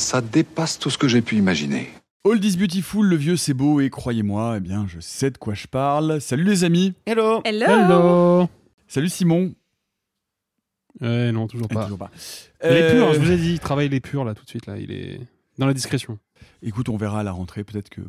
Ça dépasse tout ce que j'ai pu imaginer. All is beautiful, le vieux c'est beau et croyez-moi, eh bien je sais de quoi je parle. Salut les amis. Hello. Hello. Hello. Salut Simon. Eh non, toujours Eh, pas. toujours pas. Les Euh, purs, je vous ai dit, il travaille les purs là tout de suite là, il est dans la discrétion. Écoute, on verra à la rentrée, peut-être que.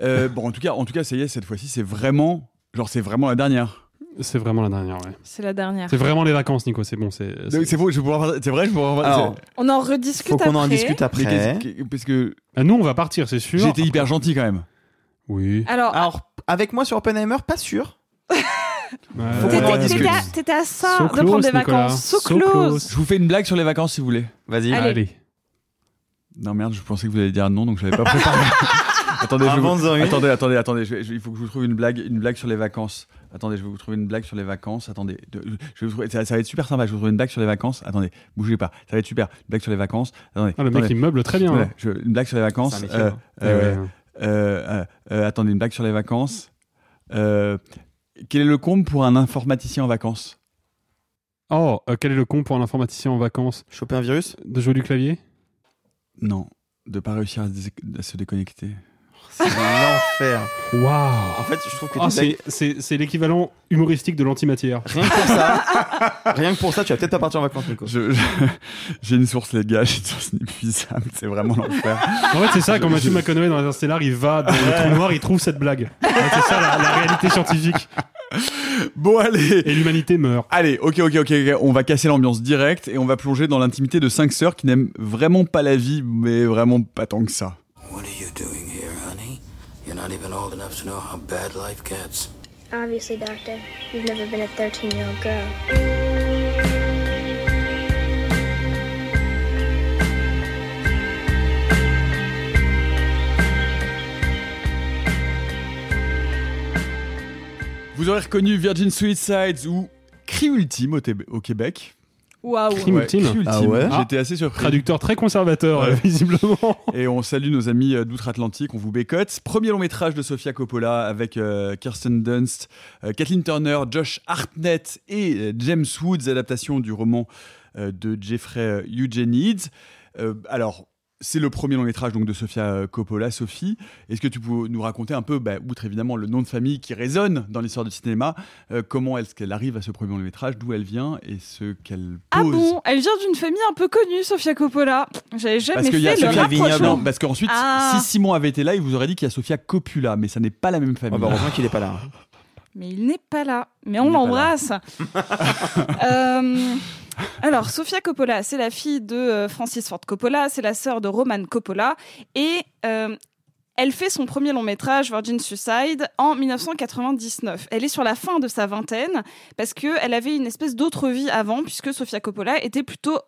Euh, bon, en tout cas, en tout cas, ça y est, cette fois-ci, c'est vraiment, genre, c'est vraiment la dernière. C'est vraiment la dernière, ouais. C'est la dernière. C'est vraiment les vacances, Nico, c'est bon, c'est. C'est beau, je vais pouvoir. C'est vrai, je vais pouvoir. Alors, On en rediscute faut qu'on en après. discute après. parce que Ah, nous, on va partir, c'est sûr. été hyper gentil quand même. Oui. Alors, Alors, avec moi sur Oppenheimer, pas sûr. Ouais. Faut qu'on en t'étais à, à ça So de prendre des Nicolas. vacances. So, So close. close. Je vous fais une blague sur les vacances si vous voulez. Vas-y. Allez. Allez. Non merde, je pensais que vous alliez dire non, donc je l'avais pas préparé. attendez, je vous- attendez, attendez, attendez. je- il faut que je vous trouve une blague, une blague sur les vacances. Attendez, je vais vous trouver une blague sur les vacances. Attendez, de- je vais vous trouver- ça, ça va être super sympa. Je vais vous trouver une blague sur les vacances. Attendez, bougez pas. Ça va être super. Une blague sur les vacances. Attendez. Ah, le mec, il meuble très bien. Voilà, hein. je- une blague sur les vacances. C'est un métier, Euh, hein. euh, Ouais, ouais. euh, euh, euh, attendez, une blague sur les vacances. Euh, quel est le comble pour un informaticien en vacances? Oh, euh, quel est le con pour un informaticien en vacances? Choper un virus? De jouer du clavier? Non, de pas réussir à se, dé- à se déconnecter. C'est l'enfer. Waouh En fait, je trouve que Ah, c'est- blagues- c'est c'est l'équivalent humoristique de l'antimatière. rien que pour ça, rien que pour ça, tu vas peut-être pas partir en vacances, Nico. Je- je- J'ai une source, les gars. J'ai une source inépuisable. C'est vraiment l'enfer. En fait, c'est ça, quand Matthew McConaughey dans Interstellar, il va dans le trou noir, il trouve cette blague. Ouais, c'est ça la, la réalité scientifique. Bon, allez. Et l'humanité meurt. Allez, ok, ok, ok, ok. On va casser l'ambiance directe et on va plonger dans l'intimité de cinq sœurs qui n'aiment vraiment pas la vie, mais vraiment pas tant que ça. What are you doing? Not even old enough to know how bad life gets. Obviously, Doctor, you've never been a 13 year old girl. Vous aurez reconnu Virgin Suicides ou Cri Ultime au, Québec. Waouh. Crime ultime. Ah ouais J'étais assez surpris. Traducteur très conservateur, Ouais. euh, visiblement. Et on salue nos amis euh, d'outre-Atlantique, on vous bécote. Premier long métrage de Sofia Coppola avec euh, Kirsten Dunst, euh, Kathleen Turner, Josh Hartnett et euh, James Woods, adaptation du roman euh, de Jeffrey euh, Eugenides. Euh, alors, c'est le premier long métrage donc, de Sofia euh, Coppola. Sophie, est-ce que tu peux nous raconter un peu, bah, outre évidemment le nom de famille qui résonne dans l'histoire du cinéma, euh, comment est-ce qu'elle arrive à ce premier long métrage, d'où elle vient et ce qu'elle Ah pose bon Elle vient d'une famille un peu connue, Sofia Coppola. J'avais jamais Parce qu'il y a fait le Sofia rapprochement. Non, parce qu'ensuite, Ah. si Simon avait été là, il vous aurait dit qu'il y a Sofia Coppola, mais ça n'est pas la même famille. Oh, bah, heureusement qu'il est pas là. Mais il n'est pas là. Mais on n'est l'embrasse. Euh, alors, Sofia Coppola, c'est la fille de euh, Francis Ford Coppola, c'est la sœur de Roman Coppola. Et euh, elle fait son premier long métrage, Virgin Suicide, en 1999. Elle est sur la fin de sa vingtaine parce qu'elle avait une espèce d'autre vie avant, puisque Sofia Coppola était plutôt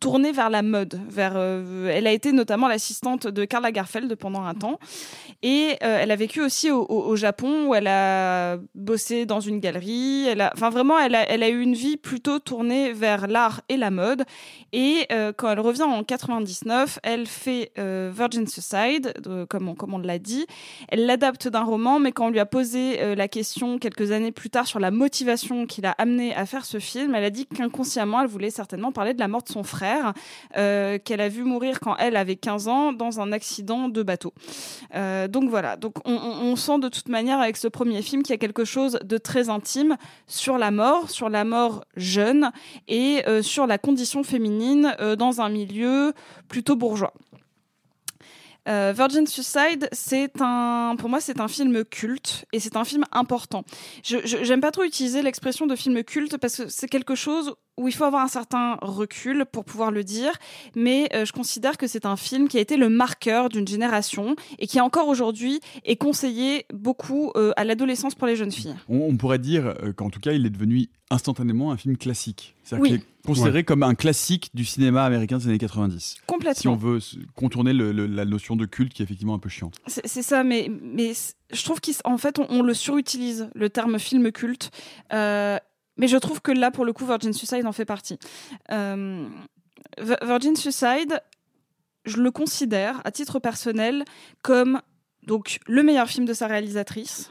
tournée vers la mode. Vers, euh, elle a été notamment l'assistante de Karl Lagerfeld pendant un temps. Et euh, elle a vécu aussi au, Japon où elle a bossé dans une galerie. Enfin vraiment, elle a, elle a eu une vie plutôt tournée vers l'art et la mode. Et euh, quand elle revient en 99, elle fait Virgin Suicide, de- comme on, comme on l'a dit. Elle l'adapte d'un roman, mais quand on lui a posé la question quelques années plus tard sur la motivation qui l'a amenée à faire ce film, elle a dit qu'inconsciemment, elle voulait certainement parler de la mort de son frère. Euh, qu'elle a vu mourir quand elle avait 15 ans dans un accident de bateau. Euh, donc voilà, donc on, sent de toute manière avec ce premier film qu'il y a quelque chose de très intime sur la mort, sur la mort jeune et euh, sur la condition féminine dans un milieu plutôt bourgeois. Virgin Suicide, c'est un, pour moi, c'est un film culte et c'est un film important. Je, j'aime pas trop utiliser l'expression de film culte parce que c'est quelque chose où il faut avoir un certain recul pour pouvoir le dire, mais euh, je considère que c'est un film qui a été le marqueur d'une génération et qui encore aujourd'hui est conseillé beaucoup euh, à l'adolescence pour les jeunes filles. On, pourrait dire qu'en tout cas, il est devenu instantanément un film classique. C'est-à-dire qu'il est considéré comme un classique du cinéma américain des années 90. Complètement. Si on veut contourner la notion de culte qui est effectivement un peu chiante. C'est ça, mais, mais je trouve qu'en fait, on, le surutilise, le terme film culte. Euh, mais je trouve que là, pour le coup, Virgin Suicide en fait partie. Euh, Virgin Suicide, je le considère, à titre personnel, comme donc le meilleur film de sa réalisatrice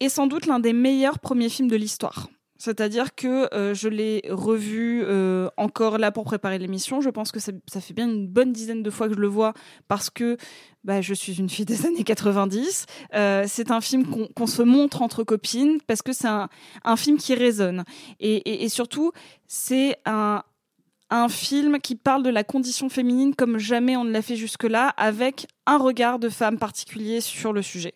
et sans doute l'un des meilleurs premiers films de l'histoire. C'est-à-dire que euh, je l'ai revu euh, encore là pour préparer l'émission. Je pense que ça, fait bien une bonne dizaine de fois que je le vois parce que bah, je suis une fille des années 90. Euh, c'est un film qu'on se montre entre copines parce que c'est un, film qui résonne. Et, surtout, c'est un film qui parle de la condition féminine comme jamais on ne l'a fait jusque-là, avec un regard de femme particulier sur le sujet.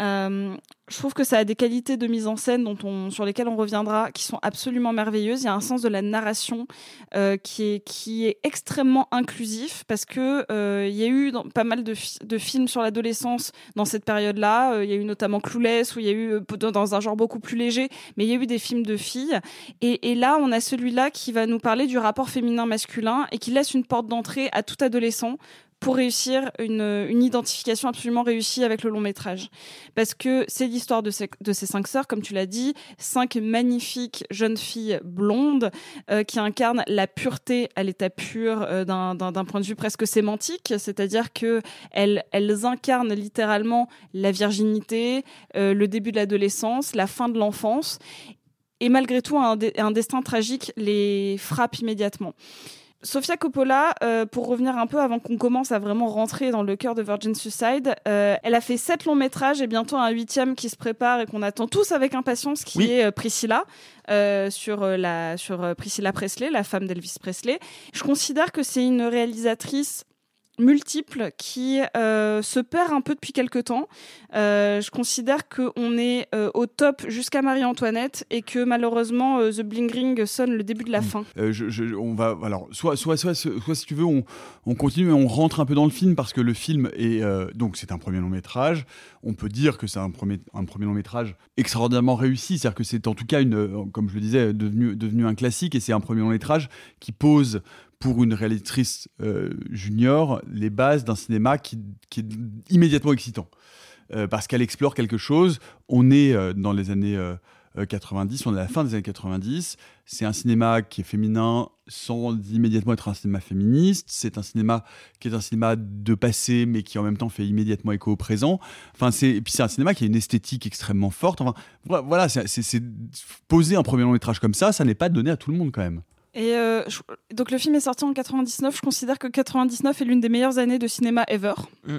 Euh, je trouve que ça a des qualités de mise en scène dont on, sur lesquelles on reviendra, qui sont absolument merveilleuses. Il y a un sens de la narration euh, qui, est, qui est extrêmement inclusif parce que euh, il y a eu pas mal de, de, films sur l'adolescence dans cette période-là. Il y a eu notamment Clueless où il y a eu dans un genre beaucoup plus léger, mais il y a eu des films de filles. Et là, on a celui-là qui va nous parler du rapport féminin-masculin et qui laisse une porte d'entrée à tout adolescent pour réussir une, une, identification absolument réussie avec le long métrage. Parce que c'est l'histoire de ces, de ces cinq sœurs, comme tu l'as dit, cinq magnifiques jeunes filles blondes euh, qui incarnent la pureté à l'état pur euh, d'un point de vue presque sémantique, c'est-à-dire que elles, elles incarnent littéralement la virginité, euh, le début de l'adolescence, la fin de l'enfance, et malgré tout un, un destin tragique les frappe immédiatement. Sofia Coppola, euh, pour revenir un peu avant qu'on commence à vraiment rentrer dans le cœur de Virgin Suicide, euh, elle a fait sept longs métrages et bientôt un huitième qui se prépare et qu'on attend tous avec impatience, qui est euh, Priscilla, sur la sur Priscilla Presley, la femme d'Elvis Presley. Je considère que c'est une réalisatrice multiple qui euh, se perd un peu depuis quelques temps. Euh, je considère qu'on est euh, au top jusqu'à Marie-Antoinette et que malheureusement The Bling Ring sonne le début de la mm. fin. Je, on va alors soit soit soit, soit si tu veux on, on, continue et on rentre un peu dans le film parce que le film est donc c'est un premier long métrage. On peut dire que c'est un premier un premier long métrage extraordinairement réussi, c'est-à-dire que c'est en tout cas une comme je le disais devenu devenu un classique et c'est un premier long métrage qui pose pour une réalisatrice euh, junior les bases d'un cinéma qui, est immédiatement excitant. Euh, parce qu'elle explore quelque chose. On est euh, dans les années 90, on est à la fin des années 90. C'est un cinéma qui est féminin sans immédiatement être un cinéma féministe. C'est un cinéma qui est un cinéma de passé, mais qui en même temps fait immédiatement écho au présent. Enfin, c'est, puis c'est un cinéma qui a une esthétique extrêmement forte. Enfin, voilà, c'est, poser un premier long métrage comme ça, ça n'est pas donné à tout le monde quand même. Et euh, donc le film est sorti en 99. Je considère que 99 est l'une des meilleures années de cinéma ever. Mm.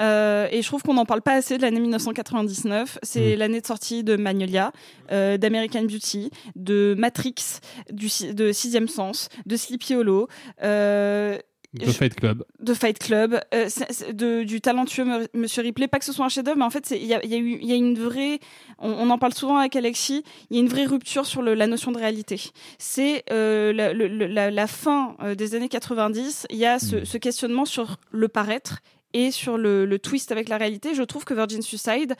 Euh, et je trouve qu'on n'en parle pas assez de l'année 1999. C'est mm. l'année de sortie de Magnolia, euh, d'American Beauty, de Matrix, du, de Sixième Sens, de Sleepy Hollow. De Fight Club. De Fight Club, euh, de, du talentueux Monsieur Ripley. Pas que ce soit un chef-d'œuvre, mais en fait, il y a, y, a y a, une vraie. On, en parle souvent avec Alexis. Il y a une vraie rupture sur le, la notion de réalité. C'est euh, la, la, la, fin euh, des années 90. Il y a ce, mm. ce, questionnement sur le paraître et sur le, le twist avec la réalité. Je trouve que Virgin Suicide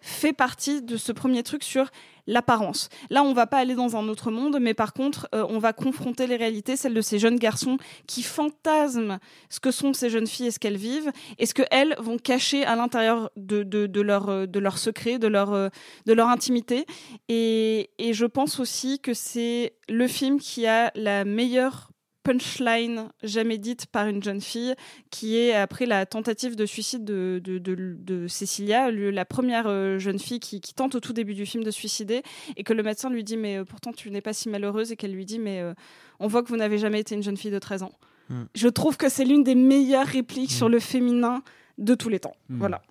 fait partie de ce premier truc sur l'apparence. Là, on va pas aller dans un autre monde, mais par contre, euh, on va confronter les réalités, celles de ces jeunes garçons qui fantasment ce que sont ces jeunes filles et ce qu'elles vivent, et ce qu'elles vont cacher à l'intérieur de, de, de, leur, euh, de leur secret, de leur, euh, de leur intimité. Et, et je pense aussi que c'est le film qui a la meilleure punchline jamais dite par une jeune fille, qui est après la tentative de suicide de, de, de, le- la première euh, jeune fille qui, qui tente au tout début du film de se suicider, et que le médecin lui dit mais euh, pourtant tu n'es pas si malheureuse, et qu'elle lui dit mais euh, on voit que vous n'avez jamais été une jeune fille de 13 ans. Hmm. Je trouve que c'est l'une des meilleures répliques sur le féminin de tous les temps. Hmm. Voilà.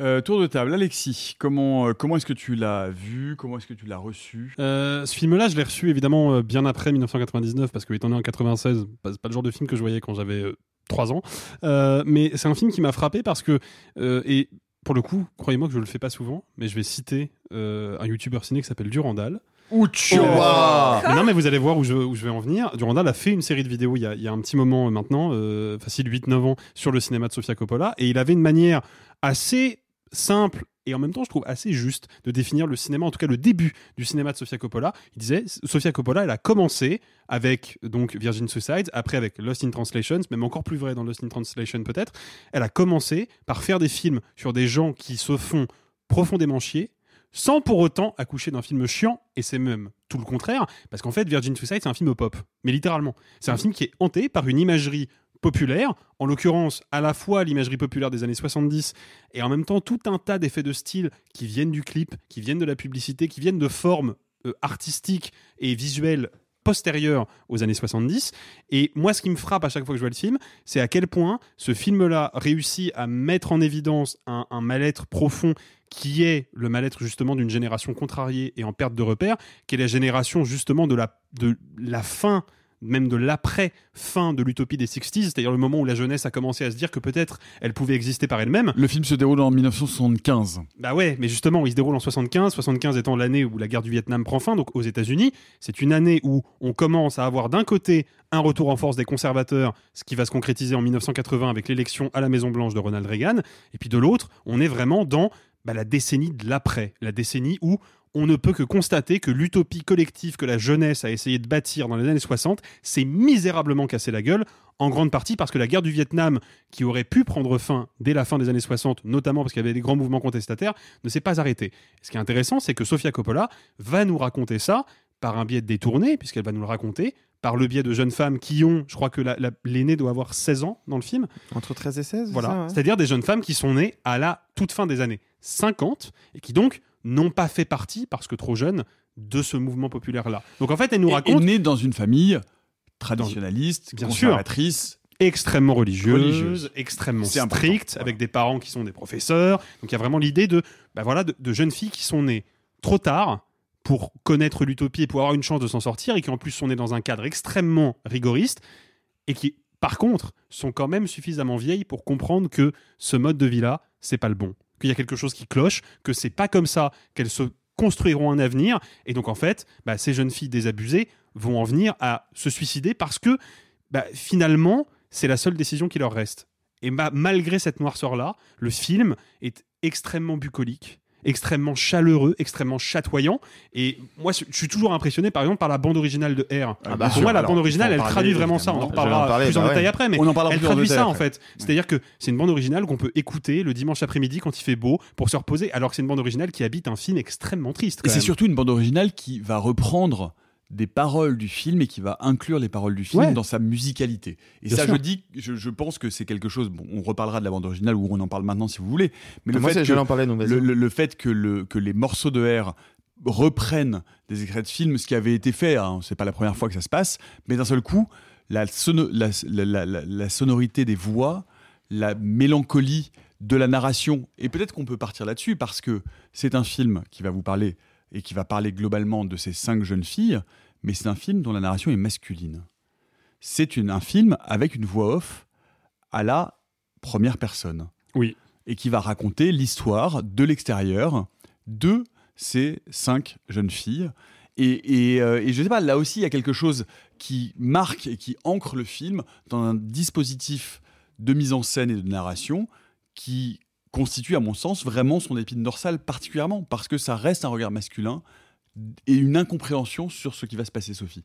Euh, tour de table, Alexis, comment, euh, comment est-ce que tu l'as vu? Comment est-ce que tu l'as reçu? Euh, ce film-là, je l'ai reçu évidemment bien après 1999, parce que étant né en 96, bah, c'est pas le genre de film que je voyais quand j'avais euh, 3 ans. Mais c'est un film qui m'a frappé parce que, et pour le coup, croyez-moi que je le fais pas souvent, mais je vais citer un youtubeur ciné qui s'appelle Durandal. Ouch Mais non, mais vous allez voir où je, où je vais en venir. Durandal a fait une série de vidéos il y a, il y a un petit moment maintenant, facile 8-9 ans, sur le cinéma de Sofia Coppola. Et il avait une manière assez simple et en même temps, je trouve assez juste de définir le cinéma, en tout cas le début du cinéma de Sofia Coppola. Il disait, Sofia Coppola, elle a commencé avec donc Virgin Suicides, après avec Lost in Translation, même encore plus vrai dans Lost in Translation peut-être. Elle a commencé par faire des films sur des gens qui se font profondément chier, sans pour autant accoucher d'un film chiant, et c'est même tout le contraire, parce qu'en fait, Virgin Suicide, c'est un film pop, mais littéralement. C'est un film qui est hanté par une imagerie populaire, en l'occurrence à la fois l'imagerie populaire des années 70 et en même temps tout un tas d'effets de style qui viennent du clip, qui viennent de la publicité, qui viennent de formes euh, artistiques et visuelles postérieures aux années 70. Et moi, ce qui me frappe à chaque fois que je vois le film, c'est à quel point ce film-là réussit à mettre en évidence un, mal-être profond qui est le mal-être justement d'une génération contrariée et en perte de repères, qui est la génération justement de la, de la fin même de l'après-fin de l'utopie des 60s, c'est-à-dire le moment où la jeunesse a commencé à se dire que peut-être elle pouvait exister par elle-même. Le film se déroule en 1975. Bah ouais, mais justement, il se déroule en 75, 75 étant l'année où la guerre du Vietnam prend fin, donc aux États-Unis. C'est une année où on commence à avoir d'un côté un retour en force des conservateurs, ce qui va se concrétiser en 1980 avec l'élection à la Maison-Blanche de Ronald Reagan, et puis de l'autre, on est vraiment dans bah, la décennie de l'après, la décennie où on ne peut que constater que l'utopie collective que la jeunesse a essayé de bâtir dans les années 60 s'est misérablement cassé la gueule, en grande partie parce que la guerre du Vietnam, qui aurait pu prendre fin dès la fin des années 60, notamment parce qu'il y avait des grands mouvements contestataires, ne s'est pas arrêtée. Ce qui est intéressant, c'est que Sofia Coppola va nous raconter ça par un biais détourné, puisqu'elle va nous le raconter, par le biais de jeunes femmes qui ont, je crois que la- la- l'aînée doit avoir 16 ans dans le film. Entre 13 et 16 Voilà. ouais C'est-à-dire des jeunes femmes qui sont nées à la toute fin des années 50 et qui donc n'ont pas fait partie, parce que trop jeunes, de ce mouvement populaire-là. Donc en fait, elle nous raconte. est née dans une famille traditionnaliste, Bien sûr. conservatrice. extrêmement religieuse, Religieuse. extrêmement stricte, voilà. avec des parents qui sont des professeurs. Donc il y a vraiment l'idée de, bah voilà, de, de jeunes filles qui sont nées trop tard pour connaître l'utopie et pour avoir une chance de s'en sortir et qui en plus sont nées dans un cadre extrêmement rigoriste et qui, par contre, sont quand même suffisamment vieilles pour comprendre que ce mode de vie-là, c'est pas le bon, qu'il y a quelque chose qui cloche, que c'est pas comme ça qu'elles se construiront un avenir. Et donc en fait, bah, ces jeunes filles désabusées vont en venir à se suicider parce que bah, finalement, c'est la seule décision qui leur reste. Et ma- malgré cette noirceur-là, le film est extrêmement bucolique, extrêmement chaleureux, extrêmement chatoyant. Et moi, je suis toujours impressionné, par exemple, par la bande originale de R. Ah, Pour bien sûr. moi, la Alors, bande originale, en elle parler, traduit vraiment ça. On en reparlera en parler, plus en bah détail après, mais On en parlera elle plus en traduit détail ça, en fait. C'est-à-dire que c'est une bande originale qu'on peut écouter le dimanche après-midi quand il fait beau pour se reposer, alors que c'est une bande originale qui habite un film extrêmement triste. Et c'est surtout une bande originale qui va reprendre des paroles du film et qui va inclure les paroles du film Ouais. dans sa musicalité. Et Bien ça, sûr. je dis, je, je pense que c'est quelque chose. Bon, on reparlera de la bande originale ou on en parle maintenant si vous voulez. Mais le Moi, fait que, en le, le- le fait que, le, que les morceaux de R reprennent des extraits de films, ce qui avait été fait, hein, c'est pas la première fois que ça se passe, mais d'un seul coup, la, sono- la, la- la- la- la sonorité des voix, la mélancolie de la narration, et peut-être qu'on peut partir là-dessus parce que c'est un film qui va vous parler et qui va parler globalement de ces cinq jeunes filles, mais c'est un film dont la narration est masculine. C'est un film avec une voix off à la première personne. Oui. Et qui va raconter l'histoire de l'extérieur de ces cinq jeunes filles. Et, et, euh, et je sais pas, là aussi, il y a quelque chose qui marque et qui ancre le film dans un dispositif de mise en scène et de narration qui constitue, à mon sens, vraiment son épine dorsale, particulièrement parce que ça reste un regard masculin et une incompréhension sur ce qui va se passer, Sophie.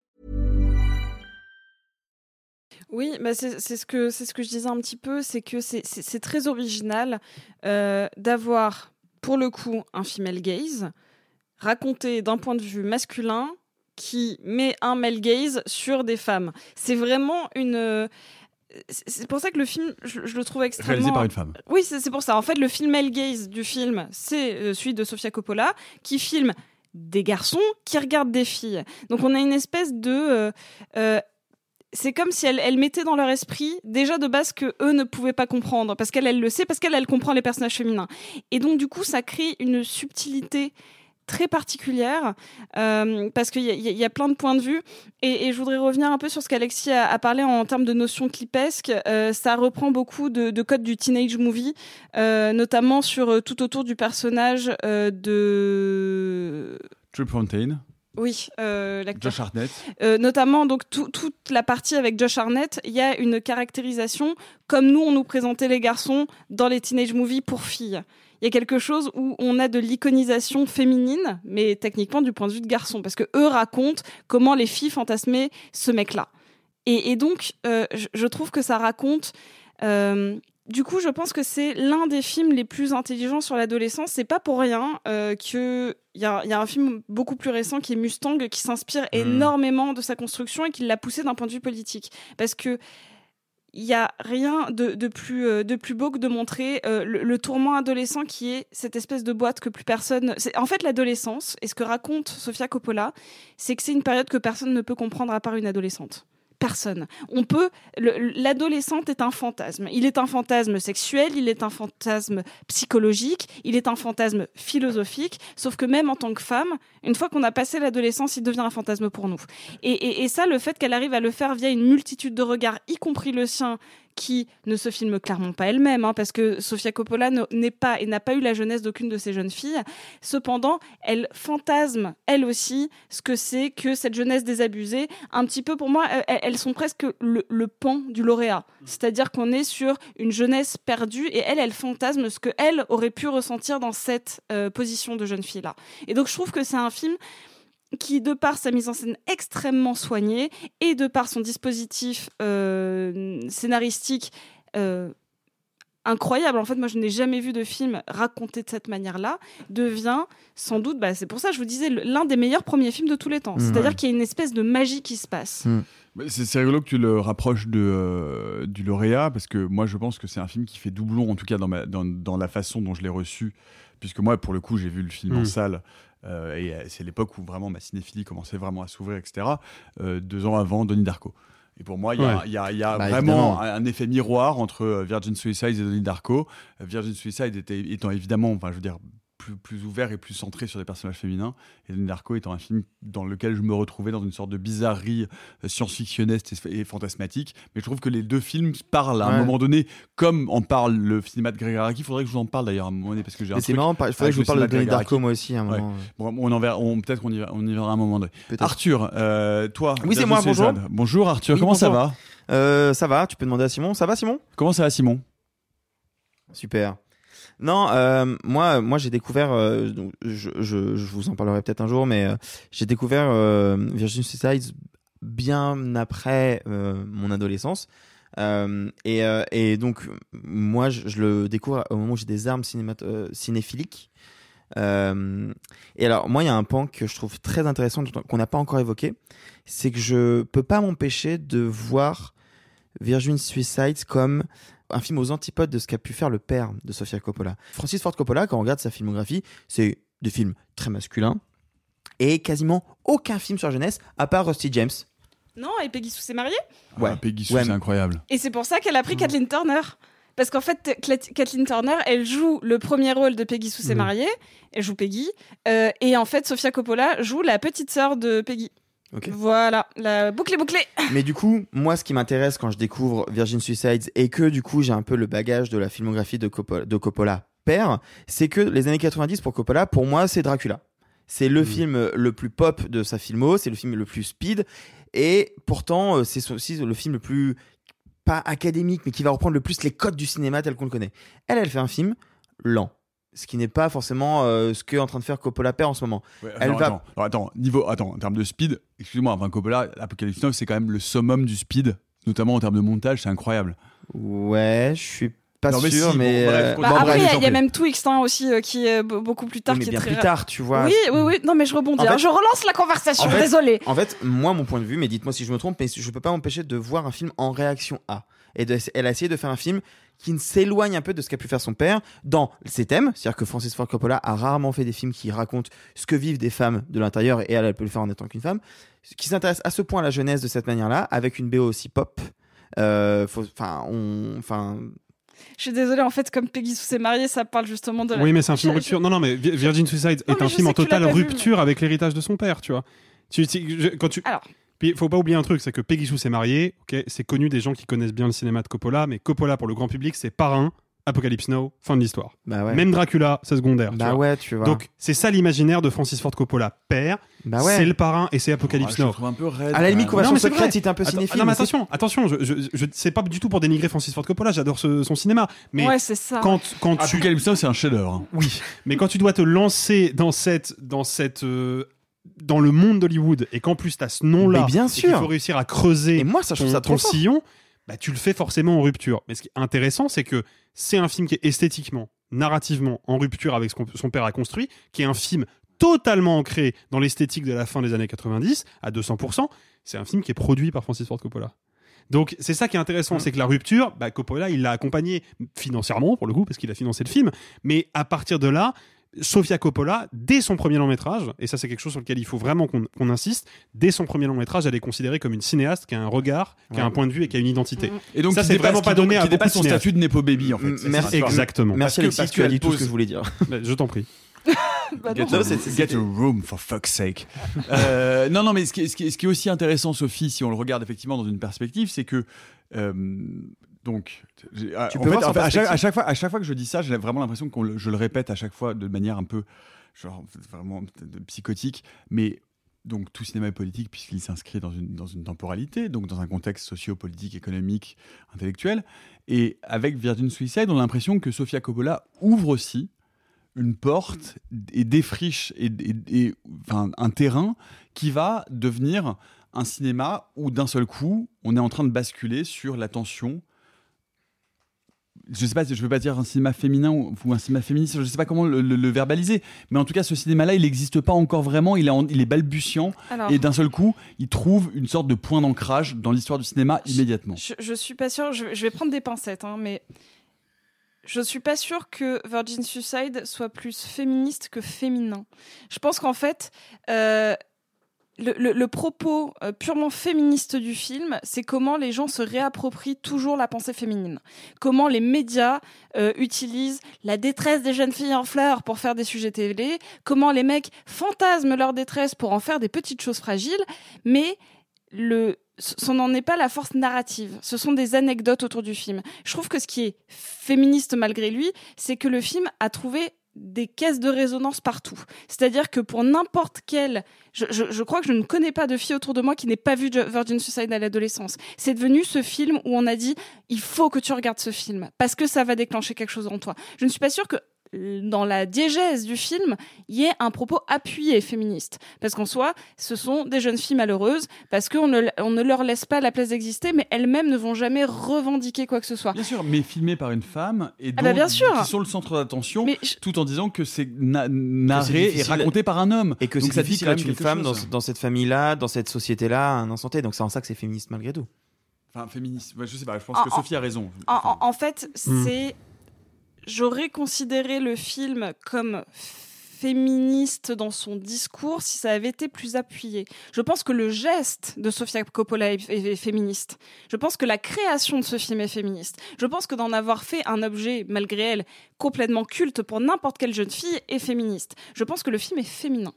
Oui, bah c'est ce, que, c'est ce que je disais un petit peu, c'est que c'est- très original euh, d'avoir, pour le coup, un female gaze raconté d'un point de vue masculin qui met un male gaze sur des femmes. C'est vraiment une... euh, c'est- pour ça que le film, je, je le trouve extrêmement... Réalisé par une femme. Oui, c'est c'est pour ça. En fait, le film male gaze du film, c'est euh, celui de Sofia Coppola, qui filme des garçons qui regardent des filles. Donc on a une espèce de... euh, euh, c'est comme si elle, elle mettait dans leur esprit déjà de base que eux ne pouvaient pas comprendre parce qu'elle elle le sait parce qu'elle elle comprend les personnages féminins. Et donc du coup ça crée une subtilité très particulière euh, parce qu'il y, a- plein de points de vue. Et, je voudrais revenir un peu sur ce qu'Alexis a, parlé en termes de notions clipesques. Euh, ça reprend beaucoup de, de codes du teenage movie euh, notamment sur tout autour du personnage de True Fontaine, oui euh, l'acteur Josh Hartnett. euh, notamment donc tout- toute la partie avec Josh Arnett, il y a une caractérisation comme nous on nous présentait les garçons dans les teenage movies pour filles. Il y a quelque chose où on a de l'iconisation féminine, mais techniquement du point de vue de garçon, parce que eux racontent comment les filles fantasmaient ce mec-là. Et, et donc, euh, je, je trouve que ça raconte. euh, du coup, je pense que c'est l'un des films les plus intelligents sur l'adolescence. C'est pas pour rien euh, que il y a, il y a un film beaucoup plus récent qui est Mustang qui s'inspire énormément de sa construction et qui l'a poussé d'un point de vue politique. Parce que il y a rien de, de plus euh, de plus beau que de montrer euh, le, le tourment adolescent qui est cette espèce de boîte que plus personne. c'est- En fait, l'adolescence et ce que raconte Sofia Coppola, c'est que c'est une période que personne ne peut comprendre à part une adolescente. Personne. On peut. le- L'adolescente est un fantasme. Il est un fantasme sexuel, il est un fantasme psychologique, il est un fantasme philosophique. Sauf que même en tant que femme, une fois qu'on a passé l'adolescence, il devient un fantasme pour nous. Et- et ça, le fait qu'elle arrive à le faire via une multitude de regards, y compris le sien, qui ne se filme clairement pas elle-même, hein, parce que Sofia Coppola ne- n'est pas et n'a pas eu la jeunesse d'aucune de ces jeunes filles. Cependant, elle fantasme, elle aussi, ce que c'est que cette jeunesse désabusée. Un petit peu, pour moi, euh, elles, elles sont presque le, le pan du lauréat. C'est-à-dire qu'on est sur une jeunesse perdue et elle, elle fantasme ce que elle aurait pu ressentir dans cette euh, position de jeune fille-là. Et donc, je trouve que c'est un film qui, de par sa mise en scène extrêmement soignée et de par son dispositif euh, scénaristique euh, incroyable, en fait, moi je n'ai jamais vu de film raconté de cette manière-là, devient sans doute, bah, c'est pour ça que je vous disais, l'un des meilleurs premiers films de tous les temps. Mmh. C'est-à-dire Ouais. qu'il y a une espèce de magie qui se passe. Bah, C'est rigolo que tu le rapproches de, euh, du lauréat, parce que moi je pense que c'est un film qui fait doublon, en tout cas dans, ma, dans, dans la façon dont je l'ai reçu, puisque moi pour le coup j'ai vu le film en Mm. salle, et euh, c'est l'époque où vraiment ma cinéphilie commençait vraiment à s'ouvrir, etc., euh, deux ans avant Donnie Darko. Et pour moi, il y a, y a- il y a Bah, vraiment évidemment. un, effet miroir entre euh, Virgin Suicide et Donnie Darko. Euh, Virgin Suicide était, étant évidemment, enfin, je veux dire, plus, plus ouvert et plus centré sur les personnages féminins, et Darko étant un film dans lequel je me retrouvais dans une sorte de bizarrerie euh, science-fictionniste et, et fantasmatique. Mais je trouve que les deux films parlent à un moment donné, comme en parle le cinéma de Greg Araki. Il faudrait que je vous en parle d'ailleurs à un moment donné, parce que j'ai c'est marrant, il faudrait que je vous le parle de Greg Darko moi aussi à un Ouais. moment. Bon, on en verra, on, peut-être qu'on y, on y verra à un moment donné. Arthur, euh, toi, Oui, c'est moi, bonjour. Bonjour Arthur, Oui, comment ça va? Euh, Ça va, tu peux demander à Simon? Ça va Simon? Comment ça va Simon? Super. Non, euh, moi, moi j'ai découvert, euh, je, je, je vous en parlerai peut-être un jour, mais euh, j'ai découvert euh, Virgin Suicides bien après euh, mon adolescence. Euh, et, et donc, moi, je, je le découvre au moment où j'ai des armes cinéphiliques. Euh, et alors, moi, il y a un pan que je trouve très intéressant, qu'on n'a pas encore évoqué, c'est que je peux pas m'empêcher de voir Virgin Suicides comme un film aux antipodes de ce qu'a pu faire le père de Sofia Coppola. Francis Ford Coppola, quand on regarde sa filmographie, c'est des films très masculins et quasiment aucun film sur la jeunesse à part Rusty James. Non, et Peggy Sue s'est mariée? Ouais, Ah, Peggy Sue, c'est incroyable. Et c'est pour ça qu'elle a Mm. pris Kathleen Turner. Parce qu'en fait, Kathleen Turner, elle joue le premier rôle de Peggy Sue s'est Mhm. mariée. Elle joue Peggy. Euh, et en fait, Sofia Coppola joue la petite sœur de Peggy. Ok. Voilà, la boucle est bouclée. Mais du coup, moi, ce qui m'intéresse quand je découvre Virgin Suicides et que du coup, j'ai un peu le bagage de la filmographie de Coppola, de Coppola père, c'est que les années 90 pour Coppola, pour moi, c'est Dracula. C'est le film le plus pop de sa filmo, c'est le film le plus speed, et pourtant, euh, c'est aussi le film le plus pas académique, mais qui va reprendre le plus les codes du cinéma tel qu'on le connaît. Elle, elle fait un film lent. Ce qui n'est pas forcément euh, ce qu'est en train de faire Coppola père en ce moment. Ouais, elle attends, va attends, niveau, attends, en termes de speed, excuse-moi, enfin, Coppola, Apocalypse Now, c'est quand même le summum du speed, notamment en termes de montage, c'est incroyable. Ouais, je suis pas Non, mais sûr, si, bon, mais. bref, euh. Bah, bon, après, il y a- y, même Twixt hein, aussi, euh, qui est be- beaucoup plus tard. Oui, mais qui est bien très plus tard, tu vois. Oui, oui, oui. Non, mais je rebondis. En hein. fait- je relance la conversation. En fait- Désolée. En fait, moi, mon point de vue, mais dites-moi si je me trompe, mais je peux pas m'empêcher de voir un film en réaction à. Et de- elle a essayé de faire un film qui s'éloigne un peu de ce qu'a pu faire son père dans ses thèmes. C'est-à-dire que Francis Ford Coppola a rarement fait des films qui racontent ce que vivent des femmes de l'intérieur et elle, elle peut le faire en étant qu'une femme. Qui s'intéresse à ce point à la jeunesse de cette manière-là, avec une BO aussi pop. Euh, Enfin, on. Enfin. Je suis désolée, en fait, comme Peggy Sue s'est mariée, ça parle justement de la. Oui, mais c'est un film Je- rupture. Non, non, mais Vi- Virgin Suicide Non, est mais un film en totale rupture avec l'héritage de son père, tu vois. Tu, tu- je- quand tu... Alors. Puis, faut pas oublier un truc, c'est que Peggy Sue s'est mariée, ok, c'est connu des gens qui connaissent bien le cinéma de Coppola, mais Coppola pour le grand public, c'est Parrain, Apocalypse Now, fin de l'histoire. Bah ouais. Même Dracula, c'est secondaire. tu Bah vois. ouais, tu vois. Donc c'est ça l'imaginaire de Francis Ford Coppola, père. Bah ouais. C'est le Parrain et c'est Apocalypse Ouais, je le Now. trouve un peu raide, À la limite. Conversion secrète, vrai. si t'es un peu cinéphile. non, mais attention, attention, je, je, je- c'est pas du tout pour dénigrer Francis Ford Coppola, j'adore son cinéma. Mais Ouais, c'est ça. quand, quand tu Apocalypse Now, c'est un chef-d'œuvre. hein. oui, mais quand tu dois te lancer dans cette, dans cette, euh, dans le monde d'Hollywood et qu'en plus t'as ce nom-là, et sûr. faut réussir à creuser Et moi, ça, ton, ça trop ton sillon, bah, tu le fais forcément en rupture. Mais ce qui est intéressant, c'est que c'est un film qui est esthétiquement, narrativement en rupture avec ce que son père a construit, qui est un film totalement ancré dans l'esthétique de la fin des années 90 à 200%. C'est un film qui est produit par Francis Ford Coppola. Donc c'est ça qui est intéressant, c'est que la rupture, bah, Coppola il l'a accompagné financièrement pour le coup parce qu'il a financé le film, mais à partir de là, Sofia Coppola, dès son premier long métrage, et ça c'est quelque chose sur lequel il faut vraiment qu'on insiste, dès son premier long métrage, elle est considérée comme une cinéaste qui a un regard, qui a un point de vue et qui a une identité. Et donc, ça c'est vraiment pas donné à qui beaucoup de son cinéastes. statut de Nepo Baby, en fait. M- C'est merci-. Exactement. Merci Alexis, tu as dit tout ce que je voulais dire. Bah, Je t'en prie. Bah, Get, non. Get a room, for fuck's sake. Euh, non, non, mais ce qui, est, ce qui est- ce qui est aussi intéressant, Sophie, si on le regarde effectivement dans une perspective, c'est que. euh, donc, j'ai- Tu en peux fait, voir en cette fait, à, chaque, perspective. à chaque fois, à chaque fois que je dis ça, j'ai vraiment l'impression que je le répète à chaque fois de manière un peu, genre, vraiment psychotique. Mais donc, tout cinéma est politique puisqu'il s'inscrit dans une, dans une temporalité, donc dans un contexte socio-politique, économique, intellectuel. Et avec Virgin Suicide, on a l'impression que Sofia Coppola ouvre aussi une porte et défriche et, et- et- enfin, un terrain qui va devenir un cinéma où d'un seul coup, on est en train de basculer sur l'attention. Je sais pas, je veux pas dire un cinéma féminin ou, ou un cinéma féministe, je sais pas comment le, le- le verbaliser, mais en tout cas, ce cinéma-là, il n'existe pas encore vraiment, il est, en- il est balbutiant, Alors. et d'un seul coup, il trouve une sorte de point d'ancrage dans l'histoire du cinéma immédiatement. Je, je suis pas sûre, je, je vais prendre des pincettes, hein, mais je suis pas sûre que Virgin Suicide soit plus féministe que féminin. Je pense qu'en fait, euh, le, propos euh, purement féministe du film, c'est comment les gens se réapproprient toujours la pensée féminine. Comment les médias euh, utilisent la détresse des jeunes filles en fleurs pour faire des sujets télé. Comment les mecs fantasment leur détresse pour en faire des petites choses fragiles. Mais ce n'en est pas la force narrative. Ce sont des anecdotes autour du film. Je trouve que ce qui est féministe malgré lui, c'est que le film a trouvé des caisses de résonance partout. C'est-à-dire que pour n'importe quel... Je, je- crois que je ne connais pas de fille autour de moi qui n'ait pas vu Virgin Suicide à l'adolescence. C'est devenu ce film où on a dit, il faut que tu regardes ce film, parce que ça va déclencher quelque chose en toi. Je ne suis pas sûre que dans la diégèse du film, il y ait un propos appuyé féministe. Parce qu'en soi, ce sont des jeunes filles malheureuses, parce qu'on ne, on ne leur laisse pas la place d'exister, mais elles-mêmes ne vont jamais revendiquer quoi que ce soit. Bien sûr, mais filmé par une femme et Ah bah donc bien sûr. qui sont le centre d'attention, je- tout en disant que c'est na- narré et raconté par un homme. Et que Donc c'est difficile quand d'être même une femme dans, cette famille-là, dans cette société-là, un instant. Donc c'est en ça que c'est féministe malgré tout. Enfin, féministe. Ouais, je sais pas. Je pense En- que Sophie a raison. En, en- en fait, Hmm. c'est. J'aurais considéré le film comme féministe dans son discours si ça avait été plus appuyé. Je pense que le geste de Sofia Coppola est, est- est féministe. Je pense que la création de ce film est féministe. Je pense que d'en avoir fait un objet, malgré elle, complètement culte pour n'importe quelle jeune fille est féministe. Je pense que le film est féminin.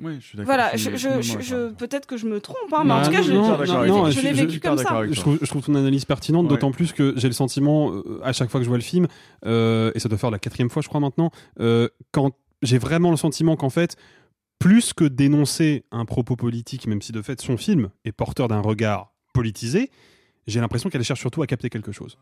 Oui, je suis d'accord. Voilà, je, je- peut-être que je me trompe, hein, mais en tout cas, je, non, je- non, je- non, je l'ai je- vécu comme ça. Je trouve, je trouve ton analyse pertinente, Ouais. d'autant plus que j'ai le sentiment, euh, à chaque fois que je vois le film, euh, et ça doit faire la quatrième fois, je crois maintenant, euh, quand j'ai vraiment le sentiment qu'en fait, plus que dénoncer un propos politique, même si de fait son film est porteur d'un regard politisé, j'ai l'impression qu'elle cherche surtout à capter quelque chose.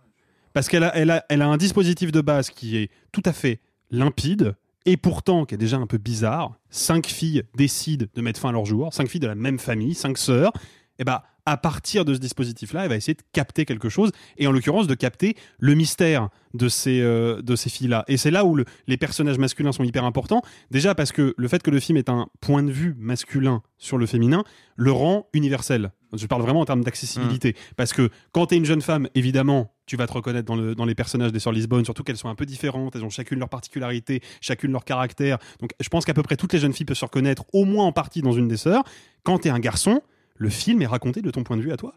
Parce qu'elle a, a un dispositif de base qui est tout à fait limpide, et pourtant qui est déjà un peu bizarre. Cinq filles décident de mettre fin à leur jour, cinq filles de la même famille, cinq sœurs. Et ben, à partir de ce dispositif-là, elle va essayer de capter quelque chose, et en l'occurrence de capter le mystère de ces, euh, de ces filles-là. Et c'est là où le- les personnages masculins sont hyper importants. Déjà parce que le fait que le film est un point de vue masculin sur le féminin le rend universel. Je parle vraiment en termes d'accessibilité. Parce que quand tu es une jeune femme, évidemment, tu vas te reconnaître dans, le- dans les personnages des Sœurs Lisbonne, surtout qu'elles sont un peu différentes, elles ont chacune leur particularité, chacune leur caractère. Donc je pense qu'à peu près toutes les jeunes filles peuvent se reconnaître au moins en partie dans une des sœurs. Quand tu es un garçon, le film est raconté de ton point de vue à toi.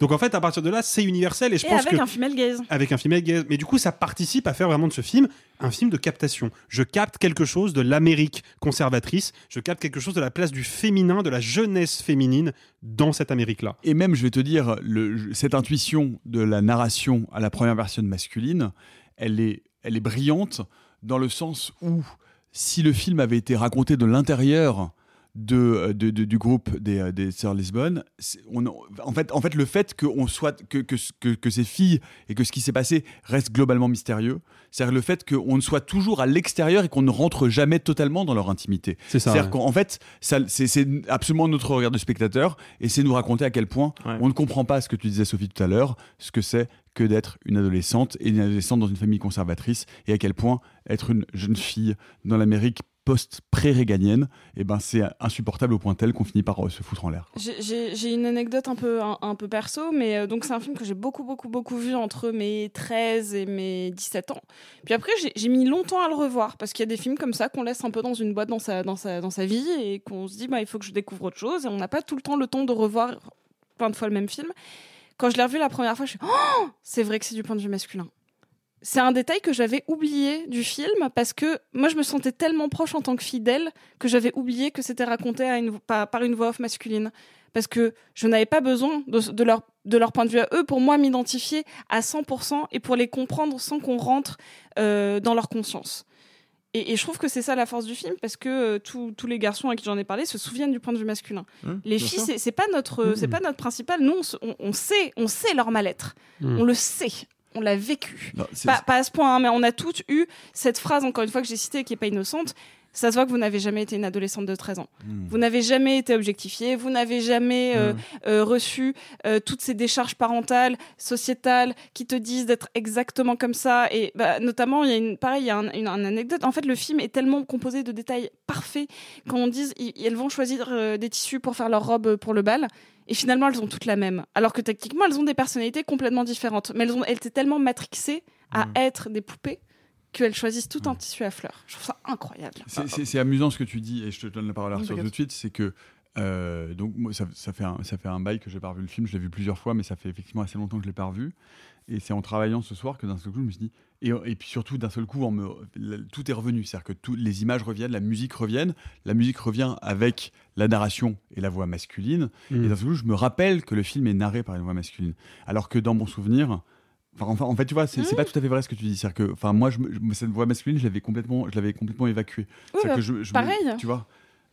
Donc en fait, à partir de là, c'est universel et je Et pense avec que un female gaze. avec un film gay. Mais du coup, ça participe à faire vraiment de ce film un film de captation. Je capte quelque chose de l'Amérique conservatrice, je capte quelque chose de la place du féminin, de la jeunesse féminine dans cette Amérique-là. Et même, je vais te dire, le- cette intuition de la narration à la première version masculine, elle est, elle est brillante dans le sens où si le film avait été raconté de l'intérieur de, de- de- du groupe des, euh, des Sœurs Lisbonne, on, en, fait, en fait, le fait que, on soit, que, que, que, que ces filles et que ce qui s'est passé reste globalement mystérieux, c'est-à-dire le fait qu'on soit toujours à l'extérieur et qu'on ne rentre jamais totalement dans leur intimité. C'est ça, C'est-à-dire ouais. qu'en fait, c'est absolument notre regard de spectateur et c'est nous raconter à quel point on ne comprend pas ce que tu disais, Sophie, tout à l'heure, ce que c'est que d'être une adolescente et une adolescente dans une famille conservatrice et à quel point être une jeune fille dans l'Amérique post-pré-réganienne, eh ben, c'est insupportable au point tel qu'on finit par euh, se foutre en l'air. J'ai- une anecdote un peu, un, peu perso, mais euh, donc c'est un film que j'ai beaucoup, beaucoup, beaucoup vu entre mes 13 et mes 17 ans. Puis après, j'ai- j'ai mis longtemps à le revoir parce qu'il y a des films comme ça qu'on laisse un peu dans une boîte dans sa, dans sa, dans sa vie et qu'on se dit, bah, il faut que je découvre autre chose et on n'a pas tout le temps le temps de revoir plein de fois le même film. Quand je l'ai revu la première fois, je suis, oh, c'est vrai que c'est du point de vue masculin. C'est un détail que j'avais oublié du film parce que moi je me sentais tellement proche en tant que fille d'elle que j'avais oublié que c'était raconté à une, par, par une voix off masculine. Parce que je n'avais pas besoin de, de leur, de leur point de vue à eux pour moi m'identifier à 100% et pour les comprendre sans qu'on rentre euh, dans leur conscience. Et, et je trouve que c'est ça la force du film parce que euh, tous- tous les garçons à qui j'en ai parlé se souviennent du point de vue masculin. Mmh, les filles, c'est pas notre, Mmh. c'est pas notre principal. Nous, on sait, on sait leur mal-être. Mmh. On le sait. On l'a vécu. Non, Pas, pas à ce point, hein, mais on a toutes eu cette phrase, encore une fois, que j'ai citée qui est pas innocente. Ça se voit que vous n'avez jamais été une adolescente de 13 ans. Hmm. Vous n'avez jamais été objectifiée, vous n'avez jamais euh, euh, reçu euh, toutes ces décharges parentales, sociétales, qui te disent d'être exactement comme ça. Et bah, notamment, il y a une, pareil, il y a un- une, une anecdote. En fait, le film est tellement composé de détails parfaits quand on dit elles vont choisir des tissus pour faire leur robe pour le bal. Et finalement, elles ont toutes la même. Alors que techniquement, elles ont des personnalités complètement différentes. Mais elles, ont, elles étaient tellement matrixées à être des poupées qu'elles choisissent tout un tissu à fleurs. Je trouve ça incroyable. C'est- amusant ce que tu dis, et je te donne la parole à Arthur tout de suite, c'est que euh, donc moi, ça, ça fait un, ça fait un bail que j'ai pas revu le film, je l'ai vu plusieurs fois, mais ça fait effectivement assez longtemps que je l'ai pas revu. Et c'est en travaillant ce soir que d'un seul coup, je me suis dit, et, et puis surtout d'un seul coup, en me, la- tout est revenu, c'est-à-dire que tout- les images reviennent, la musique revient, la musique revient avec la narration et la voix masculine, Mm. et d'un seul coup, je me rappelle que le film est narré par une voix masculine, alors que dans mon souvenir, Enfin, enfin, en fait, tu vois, c'est c'est pas tout à fait vrai ce que tu dis. C'est-à-dire que, enfin, moi, je, me- je- cette voix masculine, je l'avais complètement, je l'avais complètement évacuée. Oui, bah, que je- je me- pareil. tu vois.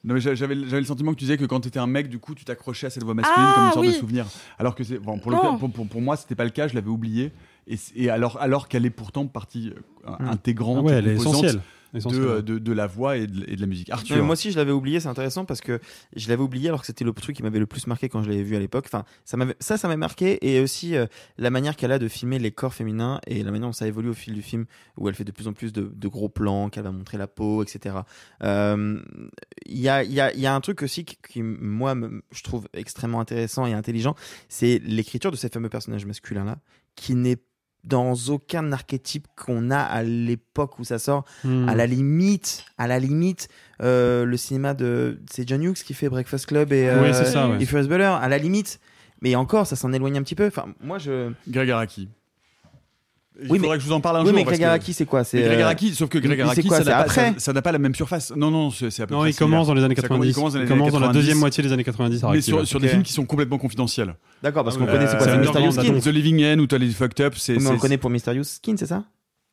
Non, mais j'a- j'avais j'avais le sentiment que tu disais que quand tu étais un mec, du coup, tu t'accrochais à cette voix masculine Ah, comme une sorte de souvenir. Alors que c'est bon, pour, le Non. cas- pour, pour, pour moi, c'était pas le cas. Je l'avais oublié. Et, alors, alors qu'elle est pourtant partie euh, Mm. intégrante, Ah ouais, elle est essentielle. Essentielle, de, de, de la voix et de, et de la musique. Arthur. moi aussi, je l'avais oublié. C'est intéressant parce que je l'avais oublié alors que c'était le truc qui m'avait le plus marqué quand je l'avais vu à l'époque. Enfin, ça m'avait, ça, ça m'a marqué et aussi euh, la manière qu'elle a de filmer les corps féminins et la manière dont ça évolue au fil du film, où elle fait de plus en plus de, de gros plans, qu'elle va montrer la peau, etc. Euh, Il y a, il y a, il y a un truc aussi qui, qui, moi, me- je trouve extrêmement intéressant et intelligent, c'est l'écriture de ces fameux personnages masculins là, qui n'est dans aucun archétype qu'on a à l'époque où ça sort. Hmm. À la limite, à la limite, euh, le cinéma de c'est John Hughes qui fait Breakfast Club et, euh, c'est ça, ouais. et Ferris Bueller. À la limite, mais encore, ça s'en éloigne un petit peu. Enfin, moi je. Greg Araki. Il Oui, faudrait mais- que je vous en parle un oui, jour. mais parce Greg que- Araki, c'est quoi? C'est, Mais Greg euh, Araki, sauf que Greg mais Araki, ça n'a pas, après ça- ça n'a pas la même surface. Non, non, c'est à peu Non, près il commence dans les années Ça commence- 90. Il commence dans les Il commence dans la 90. deuxième moitié des années 90. Mais sur, des films qui sont complètement confidentiels. D'accord, parce qu'on Euh, connaît c'est quoi? c'est Mysterious Skin. The Living End ou Totally Fucked Up, c'est. Mais on le connaît pour Mysterious Skin, c'est ça?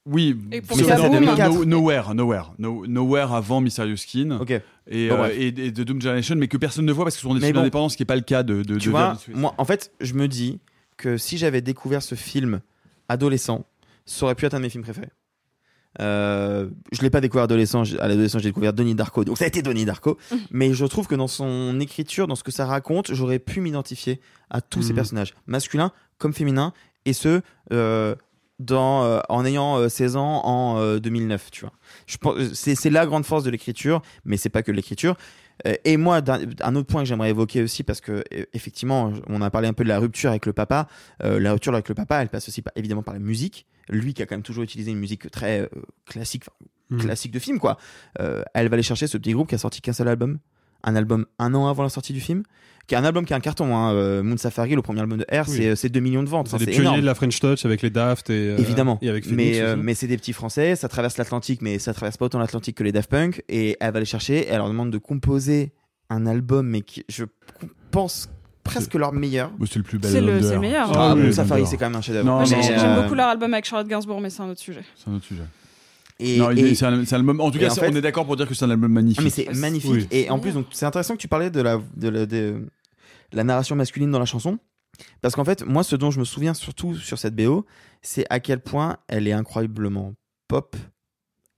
Oui, Et pour c'est Kaboom, dans- 2004. no- Nowhere, Nowhere, No- Nowhere avant Mysterious Skin. Ok. Et, Bon, euh, bref. et, et de Doom Generation, mais que personne ne voit parce que ce sont des Mais films bon. indépendants, ce qui n'est pas le cas de. de Tu de vois, moi, en fait, je me dis que si j'avais découvert ce film adolescent, ça aurait pu être un de mes films préférés. Euh, je l'ai pas découvert adolescent, à l'adolescent j'ai découvert Donnie Darko, donc ça a été Donnie Darko. mais je trouve que dans son écriture, dans ce que ça raconte, j'aurais pu m'identifier à tous ces Mhm. personnages, masculins comme féminins, et ce euh, dans, euh, en ayant euh, 16 ans en euh, 2009. Tu vois, je pense c'est c'est la grande force de l'écriture, mais c'est pas que de l'écriture. Euh, Et moi, un autre point que j'aimerais évoquer aussi, parce que euh, effectivement, on a parlé un peu de la rupture avec le papa. Euh, la rupture avec le papa, elle passe aussi par- évidemment par la musique. Lui qui a quand même toujours utilisé une musique très euh, classique, Mhm. classique de film, quoi. Euh, elle va aller chercher ce petit groupe qui a sorti qu'un seul album, un album un an avant la sortie du film, qui est un album qui est un carton. Hein. Euh, Moon Safari, le premier album de R, Oui. c'est- c'est 2 millions de ventes. C'est Enfin, des pionniers de la French Touch avec les Daft et, euh, Évidemment. et avec Phoenix mais, euh, mais c'est des petits Français, ça traverse l'Atlantique, mais ça traverse pas autant l'Atlantique que les Daft Punk. Et elle va les chercher, elle leur demande de composer un album, mais qui, je pense presque leur meilleur. C'est le plus bel C'est le- album c'est le d'heure. meilleur. Ah, oui, Moon Safari, c'est quand même un chef-d'œuvre. J'aime euh, beaucoup leur album avec Charlotte Gainsbourg, mais c'est un autre sujet. C'est un autre sujet. Et, non, il et- est- c'est un, album. En tout cas, en c'est- fait- on est d'accord pour dire que c'est un album magnifique. Ah, mais c'est magnifique. Oui. Et en plus, donc, c'est intéressant que tu parlais de la, de la, de la narration masculine dans la chanson. Parce qu'en fait, moi, ce dont je me souviens surtout sur cette BO, c'est à quel point elle est incroyablement pop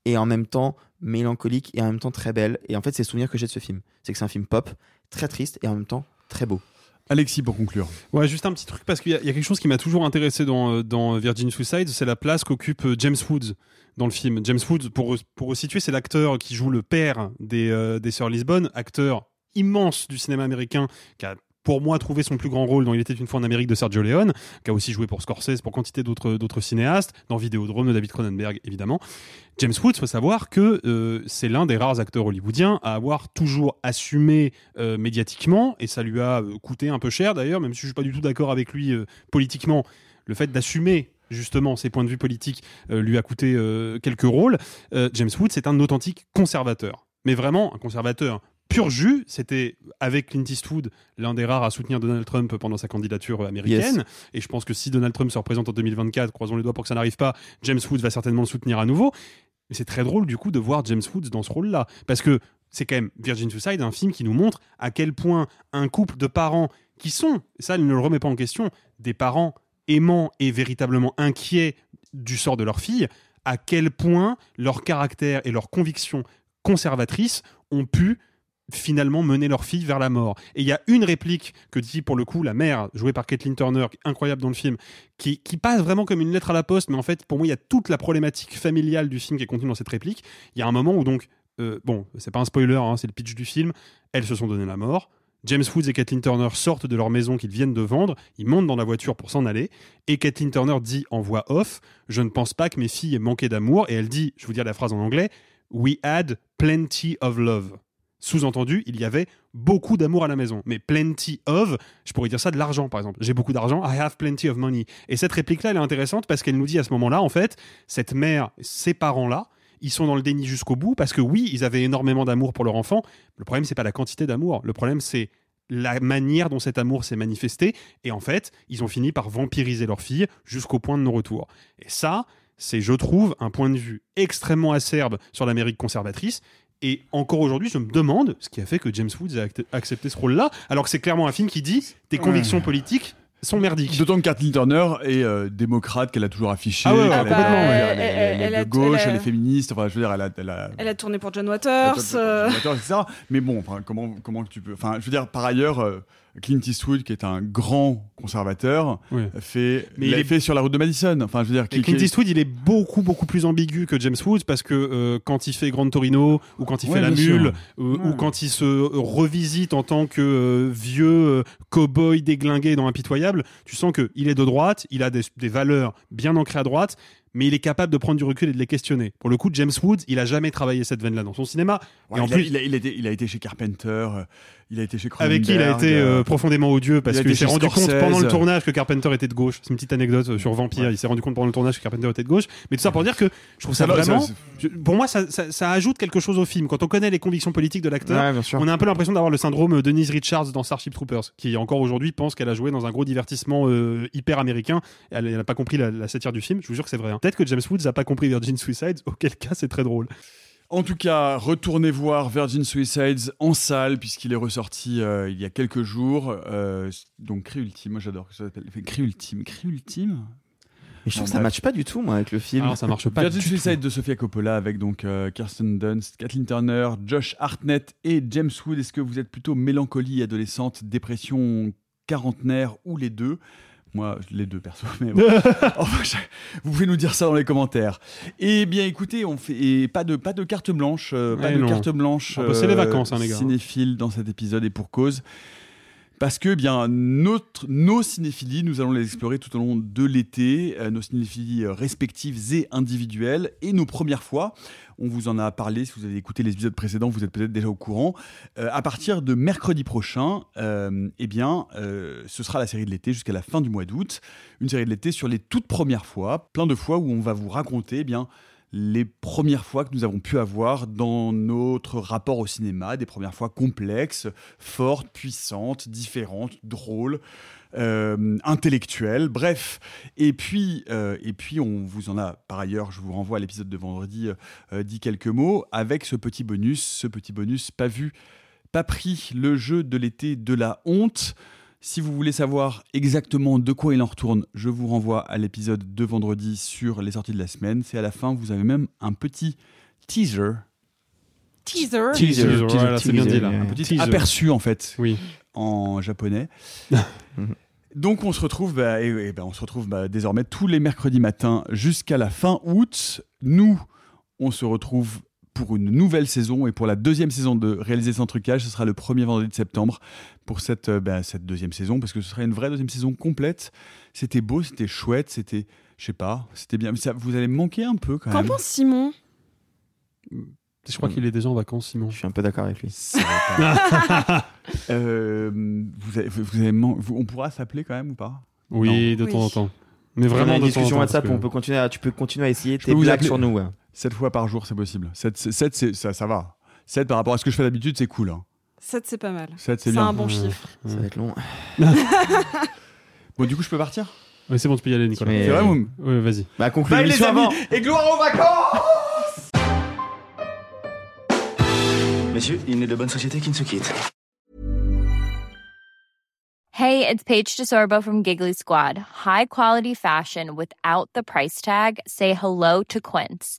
et en même temps mélancolique et en même temps très belle. Et en fait, c'est le souvenir que j'ai de ce film. C'est que c'est un film pop, très triste et en même temps très beau. Alexis, pour conclure. Ouais, juste un petit truc parce qu'il y, a il y a quelque chose qui m'a toujours intéressé dans, euh, dans Virgin Suicide, c'est la place qu'occupe euh, James Woods dans le film. James Woods, pour, pour resituer, c'est l'acteur qui joue le père des, euh, des Sœurs Lisbonne, acteur immense du cinéma américain qui a pour moi trouvé son plus grand rôle dans Il était une fois en Amérique de Sergio Leone, qui a aussi joué pour Scorsese, pour quantité d'autres cinéastes, dans Vidéodrome de David Cronenberg évidemment. James Woods, faut savoir que euh, c'est l'un des rares acteurs hollywoodiens à avoir toujours assumé euh, médiatiquement, et ça lui a euh, coûté un peu cher d'ailleurs, même si je suis pas du tout d'accord avec lui politiquement, le fait d'assumer justement ses points de vue politiques euh, lui a coûté euh, quelques rôles. Euh, James Woods c'est un authentique conservateur, mais vraiment un conservateur pur jus. C'était avec Clint Eastwood l'un des rares à soutenir Donald Trump pendant sa candidature américaine. Yes. Et je pense que si Donald Trump se représente en 2024, croisons les doigts pour que ça n'arrive pas, James Woods va certainement le soutenir à nouveau. Mais c'est très drôle du coup de voir James Woods dans ce rôle-là. Parce que c'est quand même Virgin Suicide, un film qui nous montre à quel point un couple de parents qui sont, et ça il ne le remet pas en question, des parents aimants et véritablement inquiets du sort de leur fille, à quel point leur caractère et leurs convictions conservatrices ont pu finalement mener leur fille vers la mort. Et il y a une réplique que dit pour le coup la mère, jouée par Kathleen Turner, incroyable dans le film, qui, qui passe vraiment comme une lettre à la poste, mais en fait pour moi il y a toute la problématique familiale du film qui est contenue dans cette réplique. Il y a un moment où donc, euh, bon, c'est pas un spoiler, hein, c'est le pitch du film, elles se sont donné la mort. James Woods et Kathleen Turner sortent de leur maison qu'ils viennent de vendre, ils montent dans la voiture pour s'en aller, et Kathleen Turner dit en voix off Je ne pense pas que mes filles aient manqué d'amour, et elle dit, je vous dire la phrase en anglais We had plenty of love. Sous-entendu, il y avait beaucoup d'amour à la maison. Mais plenty of, je pourrais dire ça de l'argent, par exemple. J'ai beaucoup d'argent, I have plenty of money. Et cette réplique-là, elle est intéressante parce qu'elle nous dit à ce moment-là, en fait, cette mère, ces parents-là, ils sont dans le déni jusqu'au bout parce que oui, ils avaient énormément d'amour pour leur enfant. Le problème, c'est pas la quantité d'amour. Le problème, c'est la manière dont cet amour s'est manifesté. Et en fait, ils ont fini par vampiriser leur fille jusqu'au point de non-retour. Et ça, c'est, je trouve, un point de vue extrêmement acerbe sur l'Amérique conservatrice. Et encore aujourd'hui, je me demande ce qui a fait que James Woods a accepté ce rôle-là, alors que c'est clairement un film qui dit tes convictions politiques sont merdiques. D'autant que Kathleen Turner est euh, démocrate, qu'elle a toujours affiché. Ah ouais, a- complètement, elle, ouais. est- elle Elle- de gauche, elle est féministe. Enfin, je veux dire, elle a. Elle a Elle a tourné pour John Waters. euh, Waters, etc. Mais bon, enfin, comment, comment tu peux. Enfin, je veux dire, par ailleurs, euh, Clint Eastwood, qui est un grand conservateur, Oui. fait, Mais il est- fait sur la route de Madison. Enfin, je veux dire, Clint Eastwood, il est beaucoup beaucoup plus ambigu que James Woods parce que euh, quand il fait Grand Torino ou quand il Ouais, fait La. Mule euh, Ouais. ou quand il se revisite en tant que euh, vieux euh, cow-boy déglingué dans Impitoyable, tu sens que il est de droite, il a des, des valeurs bien ancrées à droite. Mais il est capable de prendre du recul et de les questionner. Pour le coup, James Woods, il a jamais travaillé cette veine-là dans son cinéma. Ouais, et en il, a, plus, il, a, il a été, il a été chez Carpenter, euh, il a été chez Cronenberg. avec qui il a été euh, euh, profondément odieux parce qu'il s'est rendu compte pendant le tournage que Carpenter était de gauche. C'est une petite anecdote sur Vampire. Il s'est rendu compte pendant le tournage que Carpenter était de gauche. Mais tout ça pour dire que je trouve ça vraiment. ça- je- pour moi, ça, ajoute quelque chose au film. Quand on connaît les convictions politiques de l'acteur, Ouais, on a un peu l'impression d'avoir le syndrome Denise Richards dans Starship Troopers, qui encore aujourd'hui pense qu'elle a joué dans un gros divertissement euh, hyper américain. Elle n'a pas compris la, la satire du film. Je vous jure que c'est vrai. hein. Peut-être que James Woods n'a pas compris Virgin Suicides, auquel cas c'est très drôle. En tout cas, retournez voir Virgin Suicides en salle, puisqu'il est ressorti euh, il y a quelques jours. Euh, donc, Cri Ultime, moi j'adore que ça s'appelle. Cri Ultime. Cri Ultime? Mais je trouve que ça bref. matche pas du tout, moi, avec le film. Alors ça marche pas. Virgin du tout. Suicide de Sofia Coppola avec donc euh, Kirsten Dunst, Kathleen Turner, Josh Hartnett et James Wood. Est-ce que vous êtes plutôt mélancolie adolescente, dépression quarantenaire ou les deux? Moi, les deux perso, mais bon. Enfin, je- vous pouvez nous dire ça dans les commentaires. Eh bien, écoutez, on fait et pas de pas de carte blanche, euh, pas Ouais, de non. carte blanche. Ah bah, c'est les vacances, hein, les gars. Cinéphile dans cet épisode et pour cause. Parce que bien notre, nos cinéphilies, nous allons les explorer tout au long de l'été, euh, nos cinéphilies euh, respectives et individuelles, et nos premières fois. On vous en a parlé, si vous avez écouté les épisodes précédents, vous êtes peut-être déjà au courant. Euh, à partir de mercredi prochain, eh bien, ce sera la série de l'été jusqu'à la fin du mois d'août. Une série de l'été sur les toutes premières fois, plein de fois où on va vous raconter eh bien les premières fois que nous avons pu avoir dans notre rapport au cinéma, des premières fois complexes, fortes, puissantes, différentes, drôles, euh, intellectuelles, bref. Et puis, euh, et puis, on vous en a par ailleurs, je vous renvoie à l'épisode de vendredi, euh, dit quelques mots, avec ce petit bonus, ce petit bonus pas vu, pas pris, le jeu de l'été de la honte. Si vous voulez savoir exactement de quoi il en retourne, je vous renvoie à l'épisode de vendredi sur les sorties de la semaine. C'est à la fin, vous avez même un petit teaser. Teaser. Teaser, voilà, c'est bien dit là. Un petit Teaser. aperçu en fait Oui. en japonais. Donc on se retrouve, bah, et- et bah, on se retrouve bah, désormais tous les mercredis matins jusqu'à la fin août. Nous, on se retrouve pour une nouvelle saison et pour la deuxième saison de Réaliser sans trucage, ce sera le premier vendredi de septembre pour cette, euh, bah, cette deuxième saison parce que ce sera une vraie deuxième saison complète. C'était beau, c'était chouette, c'était, je sais pas, c'était bien. Mais ça, vous allez me manquer un peu quand Qu'en même. pense Simon? Je crois qu'il est déjà en vacances, Simon. Je suis un peu d'accord avec lui. Euh, vous avez, vous avez man- vous- on pourra s'appeler quand même ou pas? Oui, de Oui. temps en temps. Mais Vraiment, vraiment une de temps en discussion temps. WhatsApp, parce on que- peut continuer à, tu peux continuer à essayer Je tes blagues appeler- sur nous. ouais. 7 fois par jour, c'est possible. 7, ça, ça va. 7 par rapport à ce que je fais d'habitude, c'est cool. Hein. 7, c'est pas mal. 7, c'est C'est bien. un bon chiffre. Ça va être long. Bon, du coup, je peux partir? Ouais, c'est bon, tu peux y aller, Nicolas. C'est vrai, vous Ouais, vas-y. Bah, conclue Bye les amis avant. Et gloire aux vacances Messieurs, il n'est de bonne société qui ne se quitte. Hey, it's Paige DeSorbo from Giggly Squad. High quality fashion without the price tag. Say hello to Quince.